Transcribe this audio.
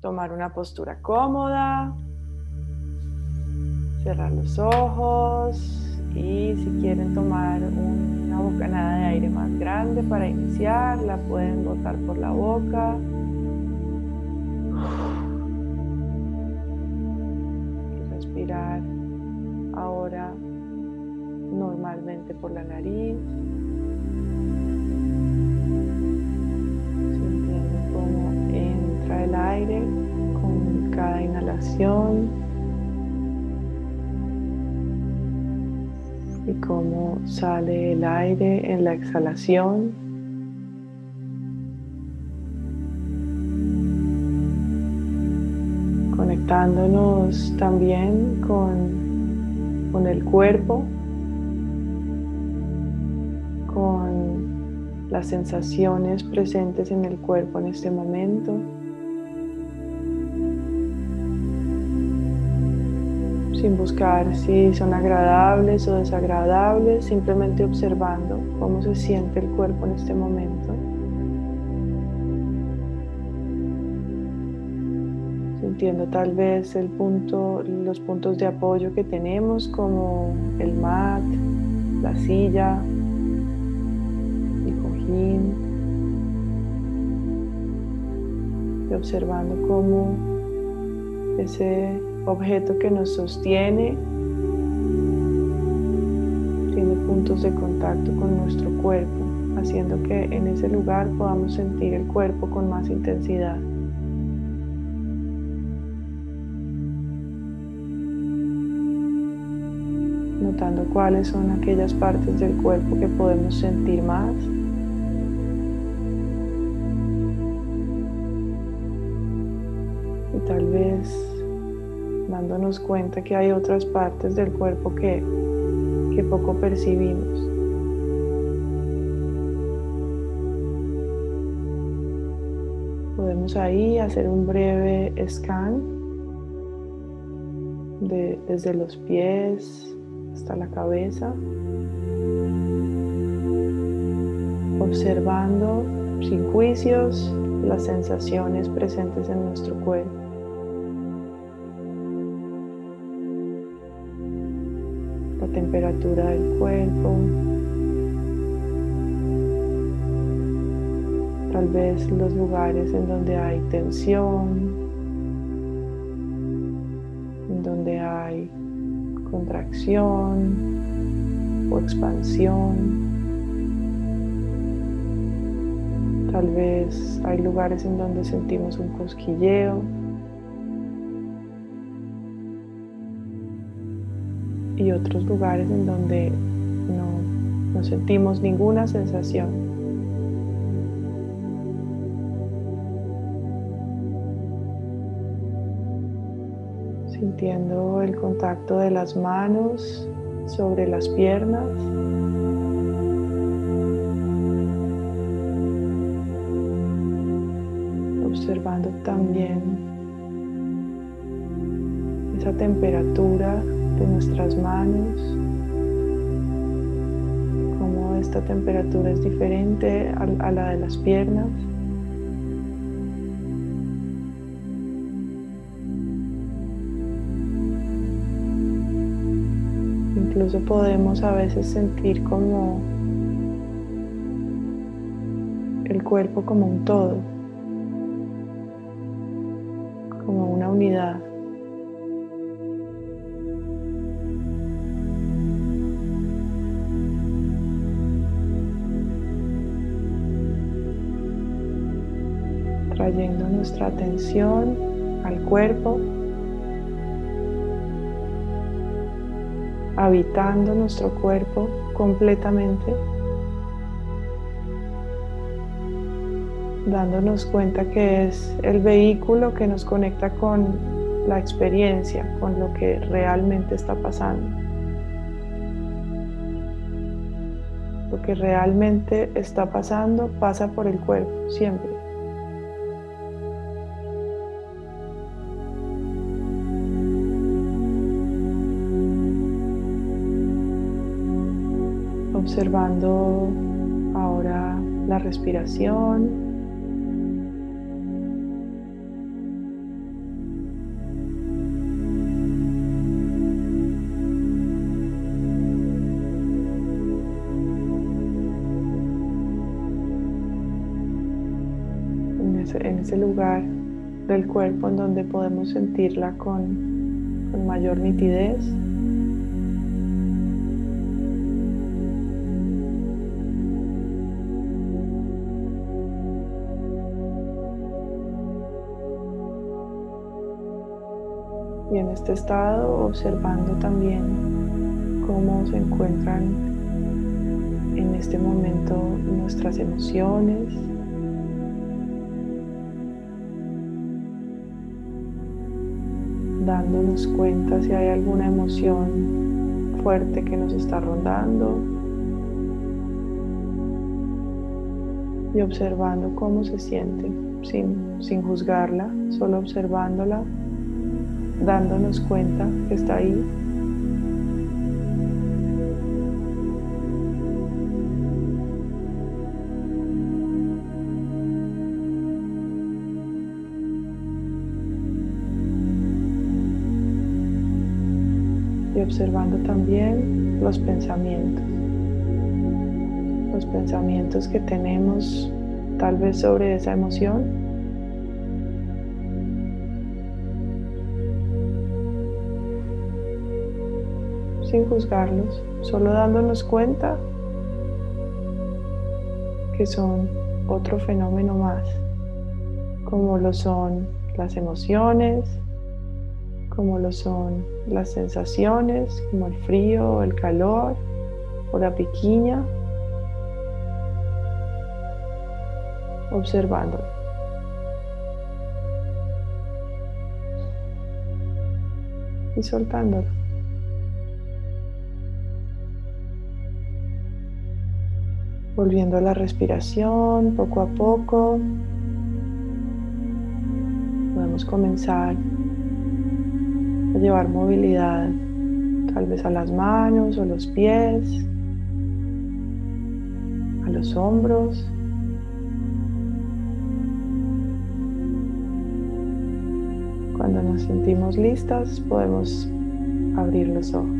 tomar una postura cómoda, cerrar los ojos y si quieren tomar una bocanada de aire más grande para iniciar, la pueden botar por la boca. Respirar ahora normalmente por la nariz. Con cada inhalación y cómo sale el aire en la exhalación. Conectándonos también con, con el cuerpo, con las sensaciones presentes en el cuerpo en este momento. Sin buscar si son agradables o desagradables, simplemente observando cómo se siente el cuerpo en este momento. Sintiendo tal vez el punto, los puntos de apoyo que tenemos como el mat, la silla, el cojín. Y observando cómo ese objeto que nos sostiene tiene puntos de contacto con nuestro cuerpo, haciendo que en ese lugar podamos sentir el cuerpo con más intensidad. Notando cuáles son aquellas partes del cuerpo que podemos sentir más. Y tal vez dándonos cuenta que hay otras partes del cuerpo que, que poco percibimos. Podemos ahí hacer un breve scan de, desde los pies hasta la cabeza, observando sin juicios las sensaciones presentes en nuestro cuerpo. Temperatura del cuerpo. Tal vez los lugares en donde hay tensión, en donde hay contracción o expansión. Tal vez hay lugares en donde sentimos un cosquilleo. Y otros lugares en donde no, no sentimos ninguna sensación. Sintiendo el contacto de las manos sobre las piernas. Observando también esa temperatura de nuestras manos, como esta temperatura es diferente a, la de las piernas. Incluso podemos a veces sentir como el cuerpo como un todo, como una unidad. Trayendo nuestra atención al cuerpo, habitando nuestro cuerpo completamente, dándonos cuenta que es el vehículo que nos conecta con la experiencia, con lo que realmente está pasando. Lo que realmente está pasando pasa por el cuerpo, siempre. observando ahora la respiración. en ese lugar del cuerpo en donde podemos sentirla con, con mayor nitidez. Y en este estado observando también cómo se encuentran en este momento nuestras emociones, dándonos cuenta si hay alguna emoción fuerte que nos está rondando. Y observando cómo se siente sin, sin juzgarla, solo observándola, dándonos cuenta que está ahí observando también los pensamientos. Los pensamientos que tenemos tal vez sobre esa emoción. Sin juzgarlos, solo dándonos cuenta que son otro fenómeno más, como lo son las emociones, como lo son las sensaciones, como el frío, el calor o la piquiña, observándolo. Y soltándolo. Volviendo a la respiración poco a poco. Podemos comenzar a llevar movilidad tal vez a las manos o los pies, a los hombros. Cuando nos sentimos listas podemos abrir los ojos.